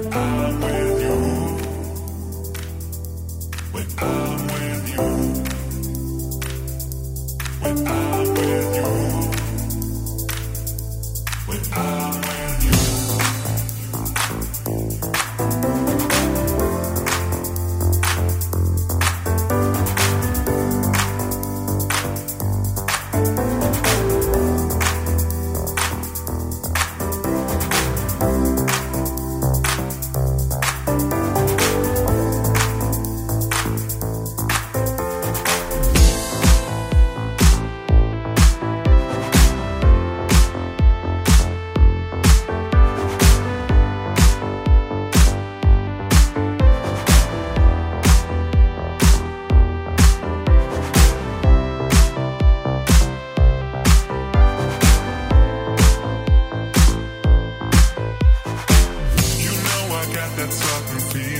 Oh. That's that sudden feeling